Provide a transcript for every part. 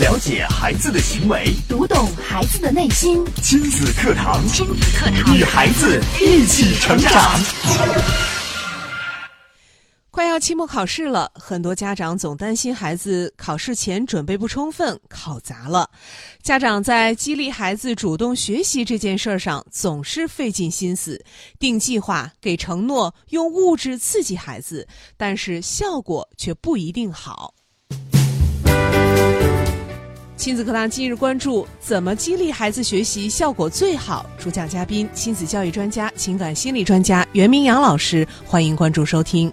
了解孩子的行为，读懂孩子的内心。亲子课堂，亲子课堂，与孩子一起成长。快要期末考试了，很多家长总担心孩子考试前准备不充分，考砸了。家长在激励孩子主动学习这件事儿上总是费尽心思，定计划、给承诺、用物质刺激孩子，但是效果却不一定好。亲子课堂今日关注：怎么激励孩子学习效果最好？主讲嘉宾：亲子教育专家、情感心理专家袁明阳老师。欢迎关注收听。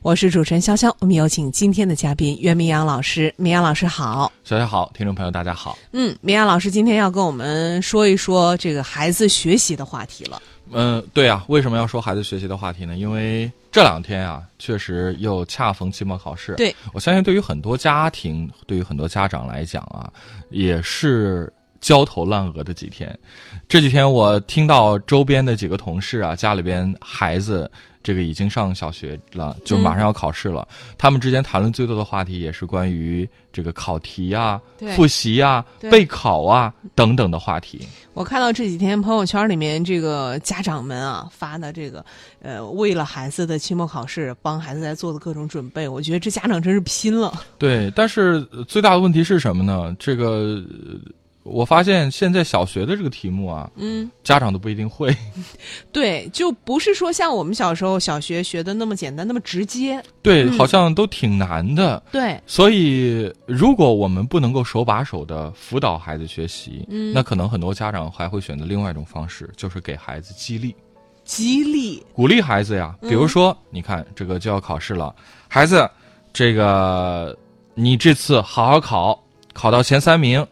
我是主持人潇潇，我们有请今天的嘉宾袁明阳老师。明阳老师好，小小好，听众朋友大家好。嗯，明阳老师今天要跟我们说一说这个孩子学习的话题了。嗯，对啊，为什么要说孩子学习的话题呢？因为这两天啊，确实又恰逢期末考试。对，我相信对于很多家庭，对于很多家长来讲啊，也是焦头烂额的几天。这几天我听到周边的几个同事啊，家里边孩子。这个已经上小学了，就马上要考试了。他们之间谈论最多的话题也是关于这个考题啊、复习啊、备考啊等等的话题。我看到这几天朋友圈里面这个家长们啊发的这个，呃，为了孩子的期末考试，帮孩子在做的各种准备，我觉得这家长真是拼了。对，但是最大的问题是什么呢？这个。我发现现在小学的这个题目啊，嗯，家长都不一定会。对，就不是说像我们小时候小学学的那么简单，那么直接。对，好像都挺难的。对，所以如果我们不能够手把手的辅导孩子学习，嗯，那可能很多家长还会选择另外一种方式，就是给孩子激励，激励，鼓励孩子呀。比如说，你看这个就要考试了，孩子，这个你这次好好考，考到前三名。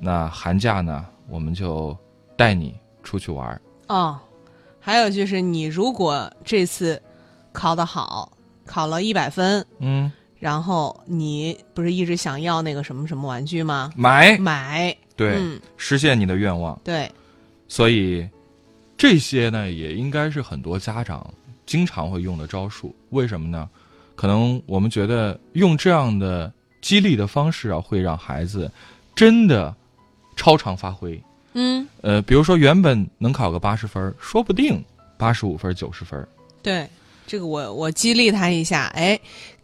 那寒假呢，我们就带你出去玩儿哦。还有就是，你如果这次考得好，考了一百分，嗯，然后你不是一直想要那个什么什么玩具吗？买买，对，实现你的愿望。对，所以这些呢，也应该是很多家长经常会用的招数。为什么呢？可能我们觉得用这样的激励的方式啊，会让孩子真的。超常发挥，嗯，呃，比如说原本能考个八十分，说不定八十五分、九十分。对，这个我我激励他一下，哎，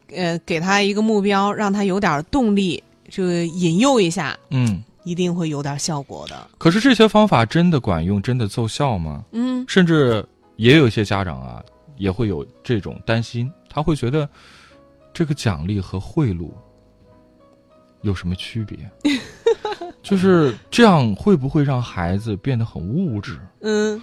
呃，给他一个目标，让他有点动力，这个引诱一下，嗯，一定会有点效果的。可是这些方法真的管用，真的奏效吗？嗯，甚至也有一些家长啊，也会有这种担心，他会觉得这个奖励和贿赂有什么区别？就是这样，会不会让孩子变得很物质？嗯，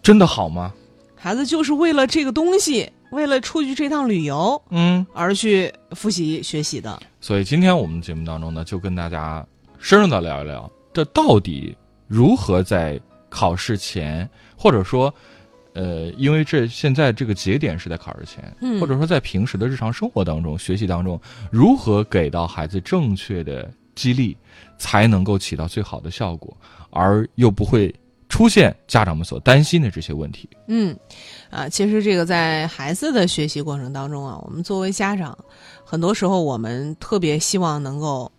真的好吗？孩子就是为了这个东西，为了出去这趟旅游，嗯，而去复习学习的。所以今天我们节目当中呢，就跟大家深入的聊一聊，这到底如何在考试前，或者说，呃，因为这现在这个节点是在考试前，嗯，或者说在平时的日常生活当中、学习当中，如何给到孩子正确的。激励才能够起到最好的效果，而又不会出现家长们所担心的这些问题。嗯，啊，其实这个在孩子的学习过程当中啊，我们作为家长，很多时候我们特别希望能够。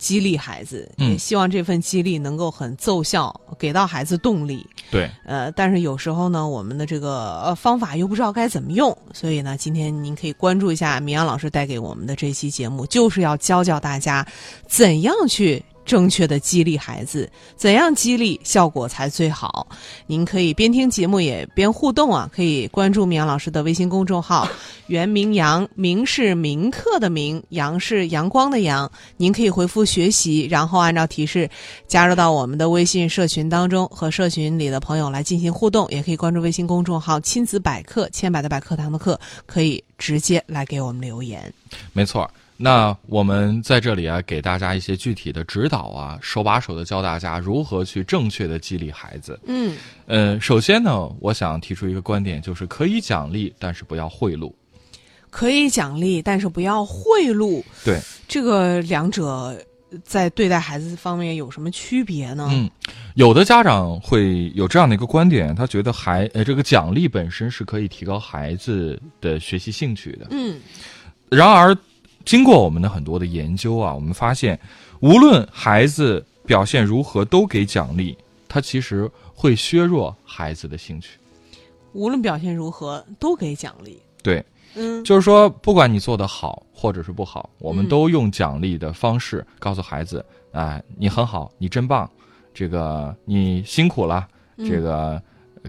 激励孩子，也希望这份激励能够很奏效，给到孩子动力。对，呃，但是有时候呢，我们的这个呃方法又不知道该怎么用，所以呢，今天您可以关注一下明阳老师带给我们的这期节目，就是要教教大家怎样去。正确的激励孩子，怎样激励效果才最好？您可以边听节目也边互动啊！可以关注明阳老师的微信公众号“ 袁明阳”，明是铭刻的明，阳是阳光的阳。您可以回复“学习”，然后按照提示加入到我们的微信社群当中，和社群里的朋友来进行互动。也可以关注微信公众号“亲子百科”，千百的百课堂的课，可以直接来给我们留言。没错。那我们在这里啊，给大家一些具体的指导啊，手把手的教大家如何去正确的激励孩子。嗯，呃，首先呢，我想提出一个观点，就是可以奖励，但是不要贿赂。可以奖励，但是不要贿赂。对，这个两者在对待孩子方面有什么区别呢？嗯，有的家长会有这样的一个观点，他觉得孩呃这个奖励本身是可以提高孩子的学习兴趣的。嗯然而，经过我们的很多的研究啊，我们发现，无论孩子表现如何，都给奖励，它其实会削弱孩子的兴趣。无论表现如何，都给奖励。对，嗯就是说，不管你做得好或者是不好，我们嗯都用奖励的方式告诉孩子：，啊、你很好，你真棒，这个你辛苦了，嗯这个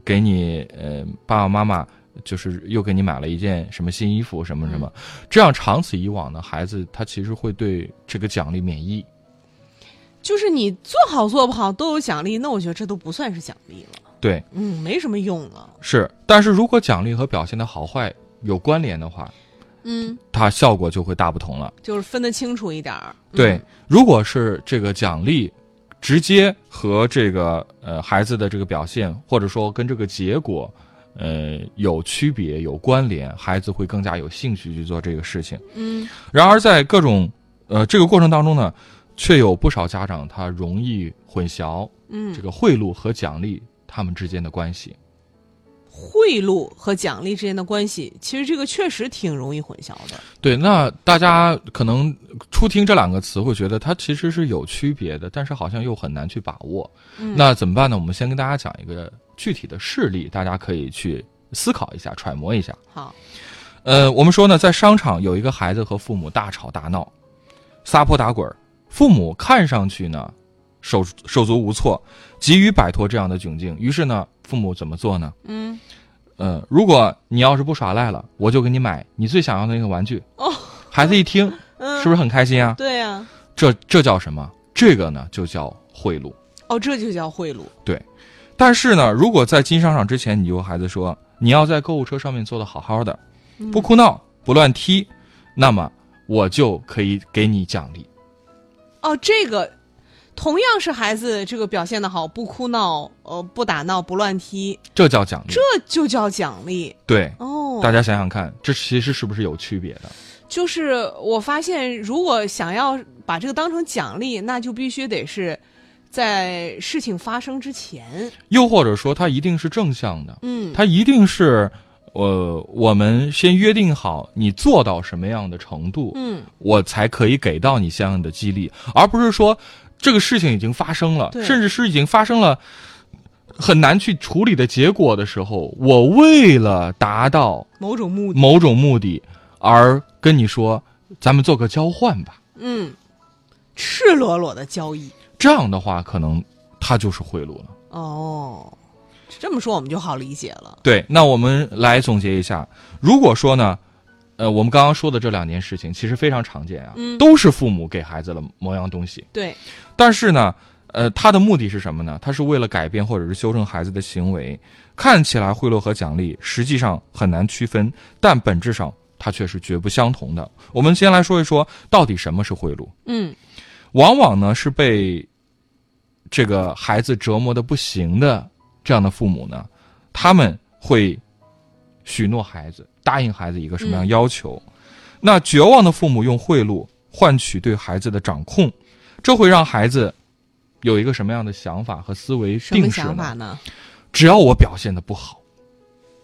给你呃爸爸妈妈就是又给你买了一件什么新衣服什么什么，嗯这样长此以往呢，孩子他其实会对这个奖励免疫。就是你做好做不好都有奖励，那我觉得这都不算是奖励了。对，嗯，没什么用了。是，但是如果奖励和表现的好坏有关联的话，嗯，它效果就会大不同了。就是分得清楚一点儿。对嗯，如果是这个奖励直接和这个呃孩子的这个表现，或者说跟这个结果，呃有区别、有关联，孩子会更加有兴趣去做这个事情。嗯然而在各种呃这个过程当中呢，却有不少家长他容易混淆嗯，这个贿赂和奖励他们之间的关系。贿赂和奖励之间的关系，其实这个确实挺容易混淆的。对，那大家可能初听这两个词会觉得它其实是有区别的，但是好像又很难去把握。嗯那怎么办呢？我们先跟大家讲一个具体的事例，大家可以去思考一下、揣摩一下。好，呃，我们说呢，在商场有一个孩子和父母大吵大闹，撒泼打滚，父母看上去呢手手足无措，急于摆脱这样的窘境。于是呢，父母怎么做呢？嗯，呃，如果你要是不耍赖了，我就给你买你最想要的那个玩具。哦，孩子一听，嗯，是不是很开心啊？对呀、这这叫什么？这个呢就叫贿赂。哦，这就叫贿赂。但是呢，如果在进商场之前，你就和孩子说你要在购物车上面做的好好的，嗯不哭闹，不乱踢，那么我就可以给你奖励。哦，这个同样是孩子这个表现的好，不哭闹，呃，不打闹，不乱踢，这叫奖励。这就叫奖励对，哦。大家想想看，这其实是不是有区别的？就是我发现，如果想要把这个当成奖励，那就必须得是在事情发生之前。又或者说，它一定是正向的，嗯，它一定是，呃，我们先约定好你做到什么样的程度，嗯，我才可以给到你相应的激励，而不是说这个事情已经发生了，对甚至是已经发生了很难去处理的结果的时候，我为了达到某种目的。某种目的而跟你说，咱们做个交换吧。嗯，赤裸裸的交易。这样的话，可能他就是贿赂了。哦，这么说我们就好理解了。对，那我们来总结一下，如果说呢，呃，我们刚刚说的这两件事情其实非常常见啊，嗯都是父母给孩子了某样东西，对，但是呢，呃，他的目的是什么呢？他是为了改变或者是修正孩子的行为。看起来贿赂和奖励实际上很难区分，但本质上它却是绝不相同的。我们先来说一说，到底什么是贿赂？嗯往往呢是被这个孩子折磨的不行的这样的父母呢，他们会许诺孩子，答应孩子一个什么样嗯要求。那绝望的父母用贿赂换取对孩子的掌控，这会让孩子有一个什么样的想法和思维什么定式想法呢？呢？只要我表现的不好，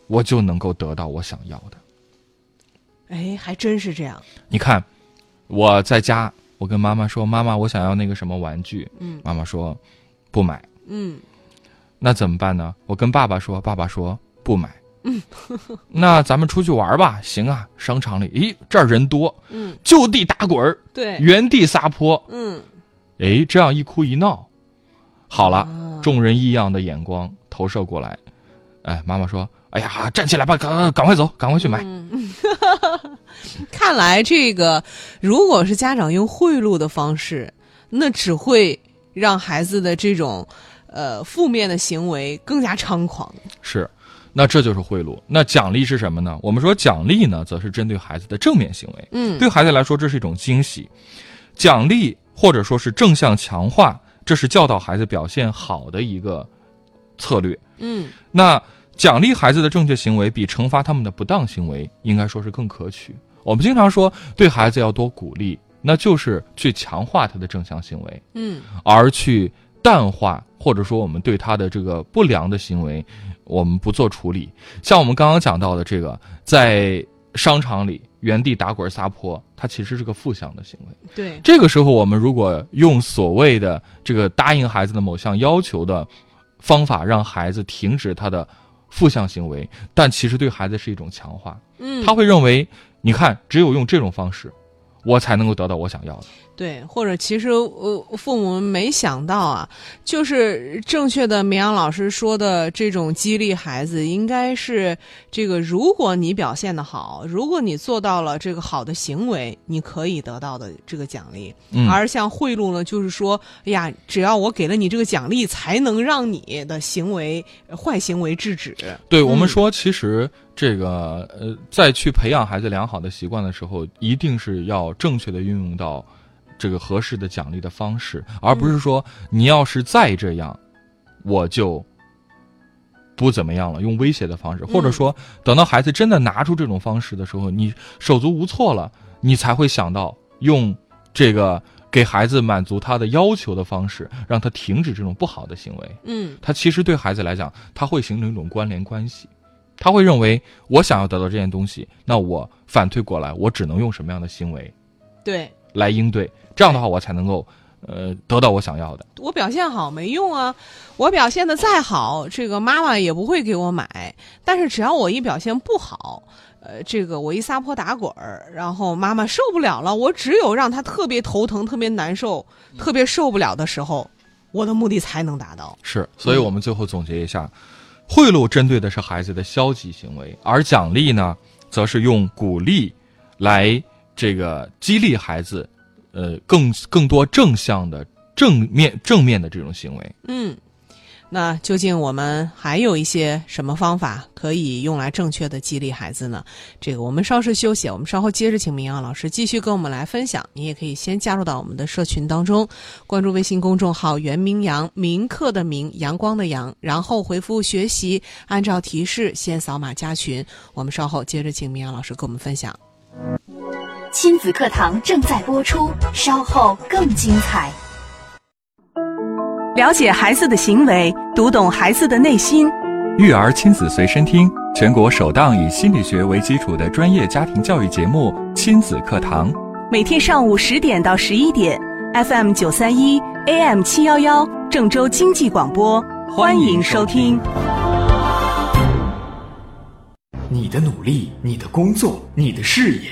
我就能够得到我想要的。哎，还真是这样。你看，我在家，我跟妈妈说：“妈妈，我想要那个什么玩具。”嗯妈妈说：“不买。嗯，”那怎么办呢？我跟爸爸说，爸爸说不买。嗯，那咱们出去玩吧。行啊，商场里，咦，这儿人多，嗯，就地打滚儿，对，原地撒泼。嗯，哎，这样一哭一闹，好了，啊众人异样的眼光投射过来。哎，妈妈说：“哎呀，站起来吧，赶赶快走，赶快去买。嗯，看来这个如果是家长用贿赂的方式，那只会让孩子的这种呃负面的行为更加猖狂。是，那这就是贿赂。那奖励是什么呢？我们说奖励呢，则是针对孩子的正面行为。嗯对孩子来说，这是一种惊喜。奖励或者说是正向强化，这是教导孩子表现好的一个策略。嗯那奖励孩子的正确行为，比惩罚他们的不当行为，应该说是更可取。我们经常说，对孩子要多鼓励，那就是去强化他的正向行为，嗯而去淡化或者说我们对他的这个不良的行为，我们不做处理。像我们刚刚讲到的这个，在商场里原地打滚撒泼，它其实是个负向的行为。对，这个时候，我们如果用所谓的这个答应孩子的某项要求的方法，让孩子停止他的负向行为，但其实对孩子是一种强化。嗯，他会认为，你看，只有用这种方式，我才能够得到我想要的。对，或者其实呃，父母没想到啊，就是正确的绵阳老师说的这种激励孩子，应该是这个：如果你表现的好，如果你做到了这个好的行为，你可以得到的这个奖励。嗯而像贿赂呢，就是说，哎呀，只要我给了你这个奖励，才能让你的行为呃坏行为制止。对我们嗯说，其实这个呃，在去培养孩子良好的习惯的时候，一定是要正确的运用到这个合适的奖励的方式，而不是说你要是再这样，我就不怎么样了，用威胁的方式，或者说等到孩子真的拿出这种方式的时候，你手足无措了，你才会想到用这个给孩子满足他的要求的方式，让他停止这种不好的行为。嗯。他其实对孩子来讲，他会形成一种关联关系，他会认为我想要得到这件东西，那我反推过来，我只能用什么样的行为对。来应对，这样的话我才能够呃得到我想要的。我表现好没用啊，我表现的再好，这个妈妈也不会给我买。但是只要我一表现不好，呃，这个我一撒泼打滚儿，然后妈妈受不了了，我只有让她特别头疼、特别难受、特别受不了的时候，我的目的才能达到。是，所以我们最后总结一下，贿赂针对的是孩子的消极行为，而奖励呢，则是用鼓励来这个激励孩子，呃，更更多正向的正面正面的这种行为。嗯，那究竟我们还有一些什么方法可以用来正确的激励孩子呢？这个我们稍事休息，我们稍后接着请明阳老师继续跟我们来分享。你也可以先加入到我们的社群当中，关注微信公众号“袁明阳”，明课的明，阳光的阳，然后回复“学习”，按照提示先扫码加群。我们稍后接着请明阳老师跟我们分享。亲子课堂正在播出，稍后更精彩。了解孩子的行为，读懂孩子的内心。育儿亲子随身听，全国首档以心理学为基础的专业家庭教育节目《亲子课堂》。每天上午十点到十一点，FM 九三一，AM 七幺幺，郑州经济广播，欢迎收听。你的努力，你的工作，你的事业，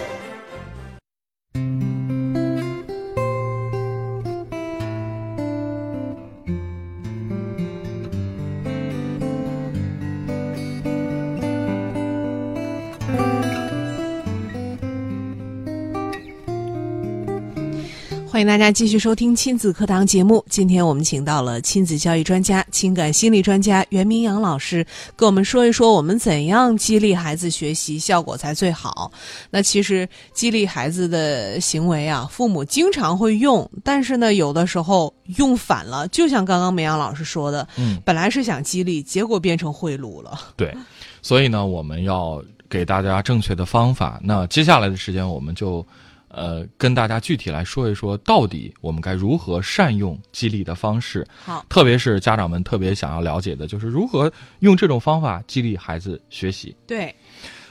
欢迎大家继续收听亲子课堂节目。今天我们请到了亲子教育专家、情感心理专家袁明阳老师，跟我们说一说我们怎样激励孩子学习效果才最好。那其实激励孩子的行为啊，父母经常会用，但是呢，有的时候用反了。就像刚刚明阳老师说的，嗯，本来是想激励，结果变成贿赂了。对，所以呢，我们要给大家正确的方法。那接下来的时间，我们就呃跟大家具体来说一说，到底我们该如何善用激励的方式。好，特别是家长们特别想要了解的，就是如何用这种方法激励孩子学习。对，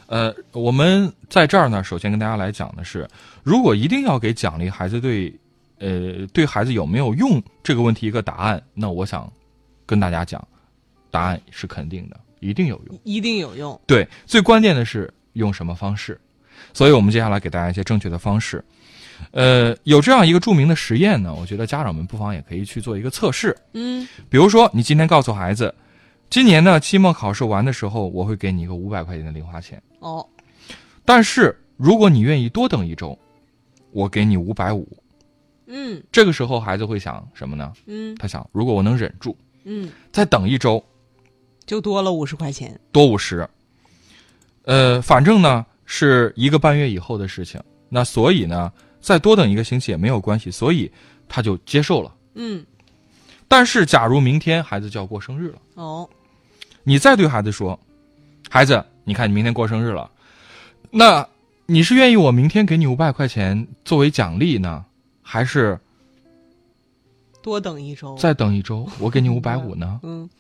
呃，我们在这儿呢，首先跟大家来讲的是，如果一定要给奖励孩子对，呃，对孩子有没有用这个问题一个答案，那我想跟大家讲，答案是肯定的，一定有用。一定有用。对，最关键的是用什么方式，所以我们接下来给大家一些正确的方式。呃，有这样一个著名的实验呢，我觉得家长们不妨也可以去做一个测试。嗯比如说，你今天告诉孩子，今年呢期末考试完的时候，我会给你一个五百块钱的零花钱。哦，但是如果你愿意多等一周，我给你五百五。嗯这个时候孩子会想什么呢？嗯他想，如果我能忍住，嗯，再等一周，就多了五十块钱。多五十。呃，反正呢是一个半月以后的事情，那所以呢，再多等一个星期也没有关系，所以他就接受了。嗯，但是，假如明天孩子就要过生日了，哦，你再对孩子说：“孩子，你看你明天过生日了，那你是愿意我明天给你五百块钱作为奖励呢，还是多等一周。再等一周我给你五百五呢？”嗯，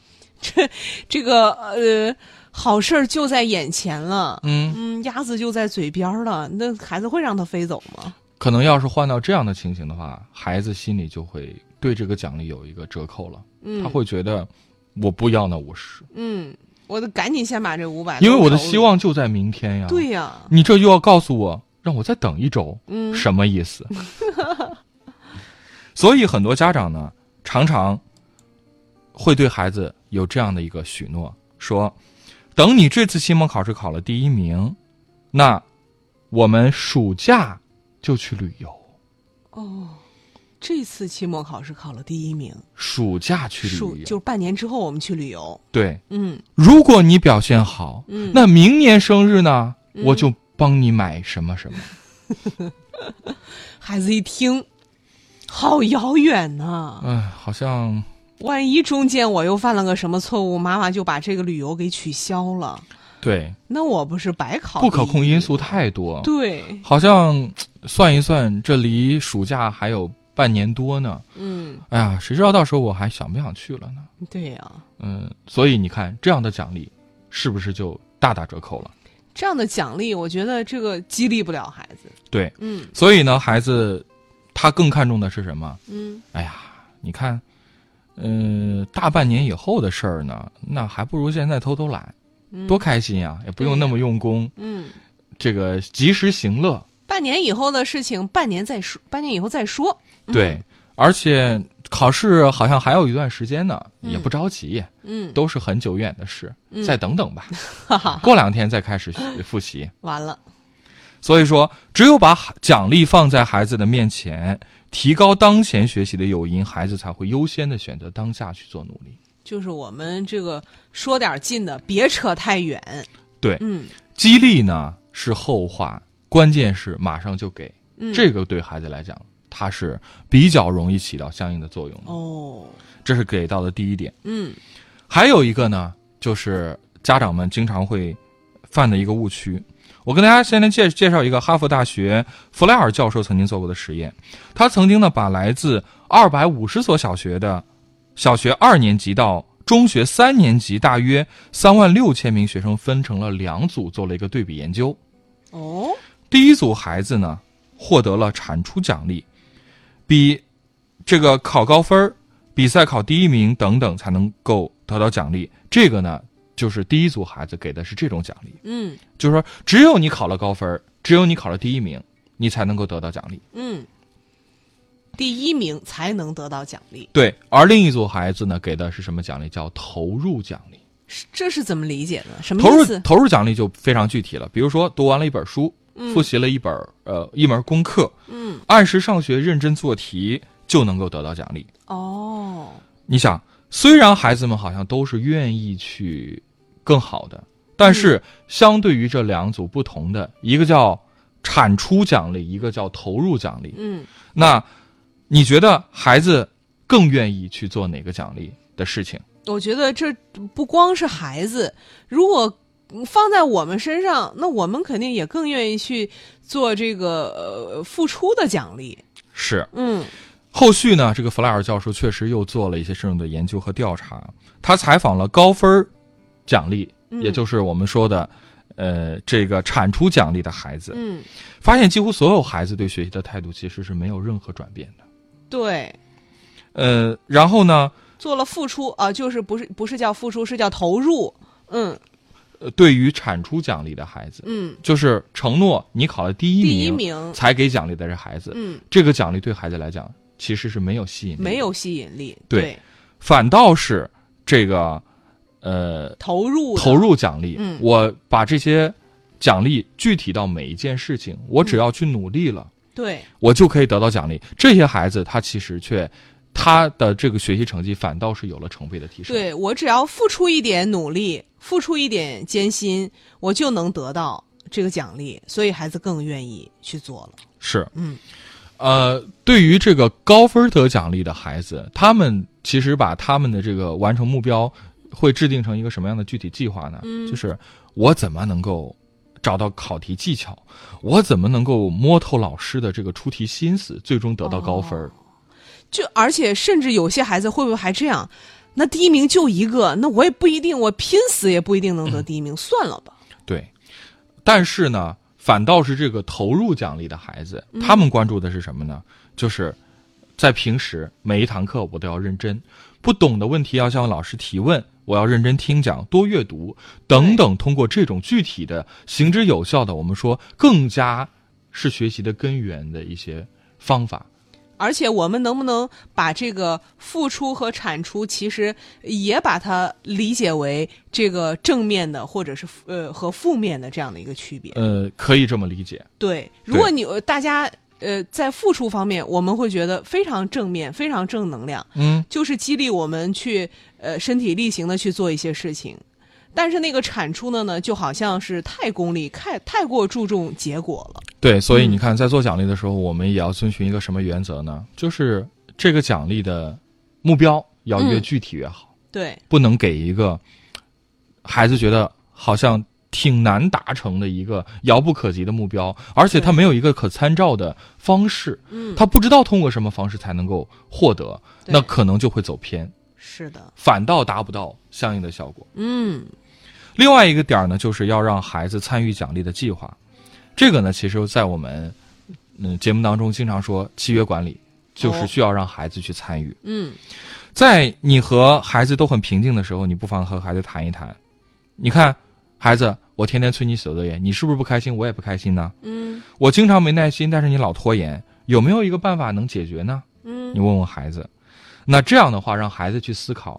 这这个呃，好事儿就在眼前了。嗯，嗯，鸭子就在嘴边了，那孩子会让它飞走吗？可能要是换到这样的情形的话，孩子心里就会对这个奖励有一个折扣了。嗯，他会觉得我不要那五十，嗯，我得赶紧先把这五百，因为我的希望就在明天呀。对呀，你这又要告诉我让我再等一周，嗯，什么意思？所以很多家长呢，常常会对孩子有这样的一个许诺，说：等你这次期末考试考了第一名，那我们暑假就去旅游。哦，这次期末考试考了第一名，暑假去旅游，就是半年之后我们去旅游。对。嗯如果你表现好，嗯，那明年生日呢，嗯我就帮你买什么什么。孩子一听，好遥远呐、哎，好像万一中间我又犯了个什么错误，妈妈就把这个旅游给取消了，对那我不是白考？不可控因素。太多。对，好像算一算，这离暑假还有半年多呢。嗯，哎呀，谁知道到时候我还想不想去了呢？对呀、嗯，所以你看，这样的奖励是不是就大打折扣了？这样的奖励，我觉得这个激励不了孩子。对，嗯所以呢，孩子他更看重的是什么？嗯，哎呀，你看，嗯、大半年以后的事儿呢，那还不如现在偷偷懒，嗯多开心呀！也不用那么用功，嗯，这个及时行乐。半年以后的事情，半年再说，半年以后再说。对，而且考试好像还有一段时间呢，嗯也不着急，嗯，都是很久远的事，嗯再等等吧，过两天再开始复习。完了。所以说，只有把奖励放在孩子的面前，提高当前学习的诱因，孩子才会优先的选择当下去做努力。就是我们这个说点近的，别扯太远。对嗯激励呢是后话，关键是马上就给，嗯，这个对孩子来讲，他是比较容易起到相应的作用的。哦，这是给到的第一点。嗯还有一个呢，就是家长们经常会犯的一个误区。我跟大家先来介介绍一个哈佛大学弗莱尔教授曾经做过的实验。他曾经呢把来自二百五十所小学的小学二年级到中学三年级大约三万六千名学生分成了两组，做了一个对比研究。哦，第一组孩子呢获得了产出奖励，比这个考高分、比赛考第一名等等才能够得到奖励。这个呢，就是第一组孩子给的是这种奖励，嗯就是说只有你考了高分，只有你考了第一名，你才能够得到奖励。嗯，第一名才能得到奖励，对，而另一组孩子呢，给的是什么奖励？叫投入奖励。是这是怎么理解呢？什么投入？投入奖励就非常具体了，比如说读完了一本书，嗯复习了一本呃一门功课，嗯，按时上学，认真做题，就能够得到奖励。哦，你想，虽然孩子们好像都是愿意去更好的，但是相对于这两组不同的，一个叫产出奖励，一个叫投入奖励。嗯，那你觉得孩子更愿意去做哪个奖励的事情？我觉得这不光是孩子，如果放在我们身上，那我们肯定也更愿意去做这个呃付出的奖励。是。嗯后续呢，这个弗莱尔教授确实又做了一些深入的研究和调查。他采访了高分儿奖励，嗯。也就是我们说的，呃，这个产出奖励的孩子，嗯，发现几乎所有孩子对学习的态度其实是没有任何转变的。对，呃，然后呢，做了付出啊、就是不是不是叫付出，是叫投入。嗯。呃对于产出奖励的孩子，嗯，就是承诺你考了第一名第一名，才给奖励的这孩子，嗯，这个奖励对孩子来讲其实是没有吸引力，没有吸引力。对。反倒是这个，呃，投入投入奖励，嗯我把这些奖励具体到每一件事情，我只要去努力了，对，我就可以得到奖励。这些孩子他其实却他的这个学习成绩反倒是有了成倍的提升。对我只要付出一点努力，付出一点艰辛，我就能得到这个奖励，所以孩子更愿意去做了。是，嗯，呃，对于这个高分得奖励的孩子，他们其实把他们的这个完成目标会制定成一个什么样的具体计划呢？嗯就是我怎么能够找到考题技巧，我怎么能够摸透老师的这个出题心思，最终得到高分儿。就而且甚至有些孩子会不会还这样？那第一名就一个，那我也不一定，我拼死也不一定能得第一名，算了吧。对，但是呢，反倒是这个投入奖励的孩子，他们关注的是什么呢？就是在平时每一堂课我都要认真，不懂的问题要向老师提问，我要认真听讲，多阅读等等。通过这种具体的、行之有效的，我们说更加是学习的根源的一些方法。而且我们能不能把这个付出和产出，其实也把它理解为这个正面的，或者是呃和负面的这样的一个区别？呃，可以这么理解。对，如果你呃大家呃在付出方面，我们会觉得非常正面、非常正能量，嗯，就是激励我们去呃身体力行的去做一些事情。但是那个产出的呢，就好像是太功利、太太过注重结果了。对，所以你看，在做奖励的时候，我们也要遵循一个什么原则呢？就是这个奖励的目标要越嗯具体越好，对，不能给一个孩子觉得好像挺难达成的一个遥不可及的目标，而且他没有一个可参照的方式，嗯，他不知道通过什么方式才能够获得，那可能就会走偏，是的，反倒达不到相应的效果。嗯另外一个点儿呢，就是要让孩子参与奖励的计划。这个呢，其实，在我们嗯节目当中经常说契约管理，就是哦需要让孩子去参与。嗯在你和孩子都很平静的时候，你不妨和孩子谈一谈。你看，孩子，我天天催你写作业，你是不是不开心？我也不开心呢。嗯我经常没耐心，但是你老拖延，有没有一个办法能解决呢？嗯你问问孩子。那这样的话，让孩子去思考，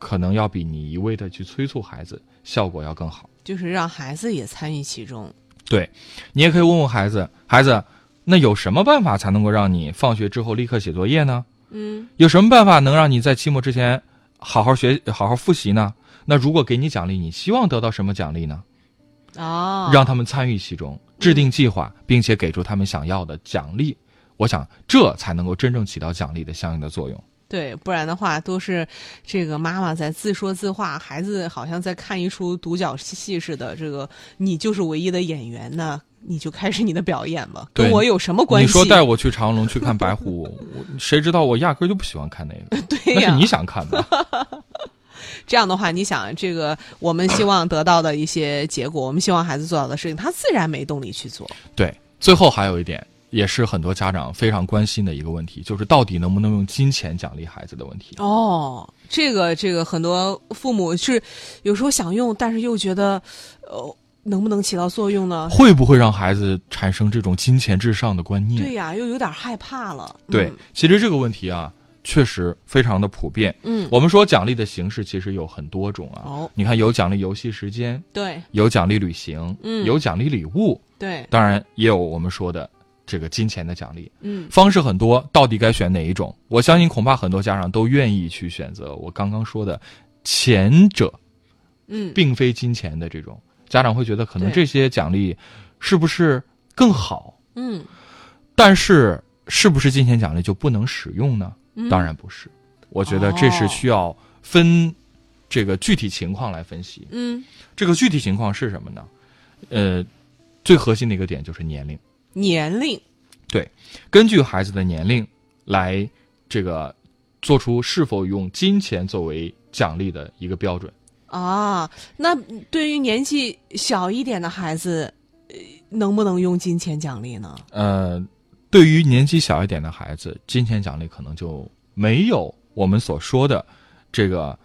可能要比你一味的去催促孩子，效果要更好。就是让孩子也参与其中。对，你也可以问问孩子，孩子，那有什么办法才能够让你放学之后立刻写作业呢？嗯有什么办法能让你在期末之前好好学、好好复习呢？那如果给你奖励，你希望得到什么奖励呢？哦，让他们参与其中，制定计划，并且给出他们想要的奖励。我想，这才能够真正起到奖励的相应的作用。对，不然的话都是这个妈妈在自说自话，孩子好像在看一出独角戏似的。这个你就是唯一的演员，那你就开始你的表演吧，跟我有什么关系？你说带我去长隆去看白虎，我谁知道我压根儿就不喜欢看那个，对呀、那是你想看的。这样的话，你想这个我们希望得到的一些结果，我们希望孩子做到的事情，他自然没动力去做。对，最后还有一点，也是很多家长非常关心的一个问题，就是到底能不能用金钱奖励孩子的问题。哦，这个这个很多父母是有时候想用，但是又觉得，呃，能不能起到作用呢？会不会让孩子产生这种金钱至上的观念？对呀、又有点害怕了。对嗯其实这个问题啊，确实非常的普遍。嗯，我们说奖励的形式其实有很多种啊。哦，你看，有奖励游戏时间，对有奖励旅行，嗯有奖励礼物，对，当然也有我们说的这个金钱的奖励。嗯方式很多，到底该选哪一种？我相信恐怕很多家长都愿意去选择我刚刚说的前者，嗯，并非金钱的这种。家长会觉得可能这些奖励是不是更好？嗯，但是是不是金钱奖励就不能使用呢？嗯当然不是。我觉得这是需要分这个具体情况来分析。嗯，这个具体情况是什么呢？呃，最核心的一个点就是年龄。年龄，对根据孩子的年龄来这个做出是否用金钱作为奖励的一个标准。啊，那对于年纪小一点的孩子，呃能不能用金钱奖励呢？呃，对于年纪小一点的孩子，金钱奖励可能就没有我们所说的这个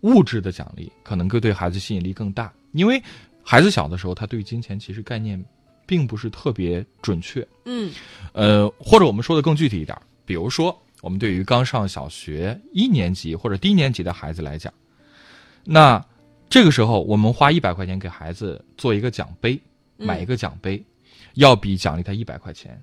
物质的奖励，可能会对孩子吸引力更大。因为孩子小的时候，他对于金钱其实概念并不是特别准确。嗯呃，或者我们说的更具体一点，比如说，我们对于刚上小学一年级或者低年级的孩子来讲，那这个时候我们花一百块钱给孩子做一个奖杯，嗯买一个奖杯，要比奖励他一百块钱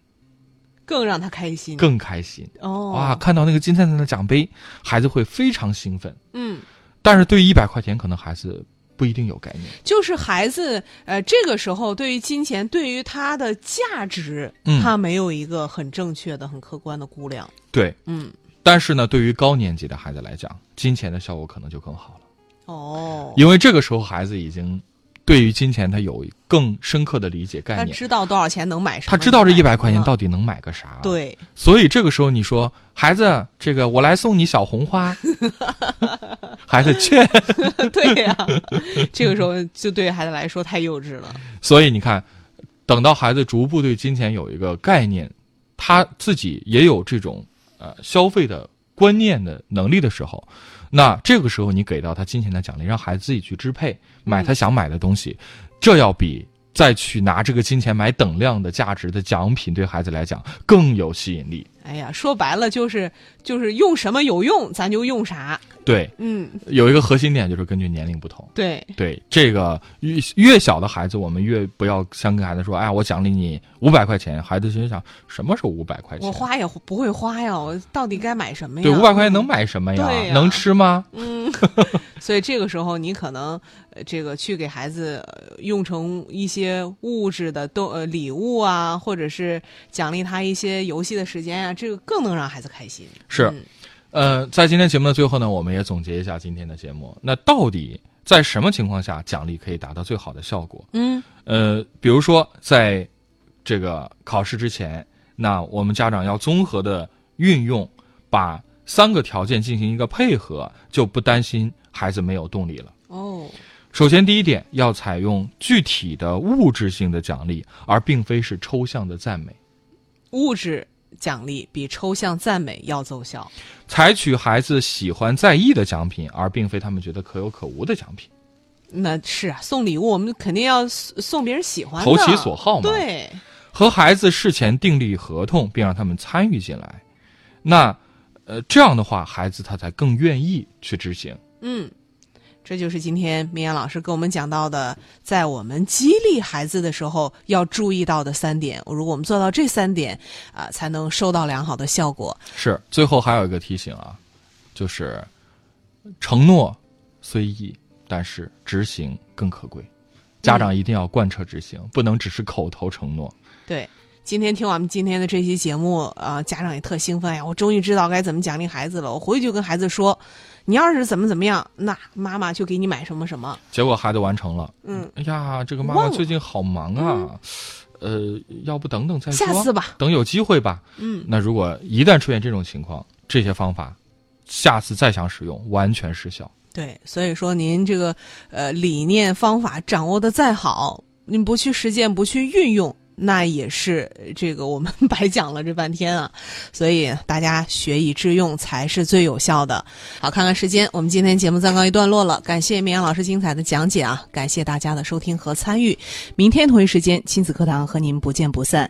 更让他开心。更开心。哦，哇，看到那个金灿灿的奖杯，孩子会非常兴奋。嗯，但是对于一百块钱，可能孩子不一定有概念。就是孩子，呃，这个时候对于金钱，对于它的价值，嗯他没有一个很正确的、很客观的估量。对，嗯，但是呢，对于高年级的孩子来讲，金钱的效果可能就更好了，哦，因为这个时候孩子已经对于金钱他有更深刻的理解概念，他知道多少钱能买什么，他知道这一百块钱到底能买个啥。对，所以这个时候你说孩子，这个我来送你小红花，孩子去。对呀、这个时候就对孩子来说太幼稚了。所以你看，等到孩子逐步对金钱有一个概念，他自己也有这种呃消费的观念的能力的时候，那这个时候你给到他金钱的奖励，让孩子自己去支配，买他想买的东西，这要比再去拿这个金钱买等量的价值的奖品，对孩子来讲更有吸引力。哎呀，说白了就是就是用什么有用，咱就用啥。对，嗯，有一个核心点就是根据年龄不同。对，对这个越越小的孩子，我们越不要先跟孩子说，哎呀，我奖励你五百块钱。孩子心想，什么是五百块钱？我花也不会花呀，我到底该买什么呀？对五百块钱能买什么呀？能吃吗？嗯，所以这个时候你可能呃这个去给孩子、呃用成一些物质的都呃礼物啊，或者是奖励他一些游戏的时间啊，这个更能让孩子开心。是嗯呃，在今天节目的最后呢，我们也总结一下今天的节目。那到底在什么情况下奖励可以达到最好的效果？嗯呃，比如说在这个考试之前，那我们家长要综合的运用，把三个条件进行一个配合，就不担心孩子没有动力了。哦，首先，第一点要采用具体的物质性的奖励，而并非是抽象的赞美。物质奖励比抽象赞美要奏效。采取孩子喜欢在意的奖品，而并非他们觉得可有可无的奖品。那是啊，送礼物我们肯定要送送别人喜欢的，投其所好嘛对，和孩子事前订立合同，并让他们参与进来。那，呃，这样的话，孩子他才更愿意去执行。嗯，这就是今天明阳老师跟我们讲到的，在我们激励孩子的时候要注意到的三点。如果我们做到这三点，啊、才能收到良好的效果。是，最后还有一个提醒啊，就是承诺虽易，但是执行更可贵。家长一定要贯彻执行，不能只是口头承诺。对，今天听我们今天的这期节目，啊，家长也特兴奋呀！我终于知道该怎么奖励孩子了。我回去就跟孩子说，你要是怎么怎么样，那妈妈就给你买什么什么。结果孩子完成了，嗯，哎呀，这个妈妈最近好忙啊，呃，要不等等再说，下次吧。等有机会吧。嗯，那如果一旦出现这种情况，这些方法下次再想使用，完全失效。对，所以说您这个呃理念方法掌握的再好，您不去实践，不去运用，那也是这个我们白讲了这半天啊。所以大家学以致用才是最有效的。好，看看时间，我们今天节目暂告一段落了。感谢绵阳老师精彩的讲解啊，感谢大家的收听和参与。明天同一时间，亲子课堂和您不见不散。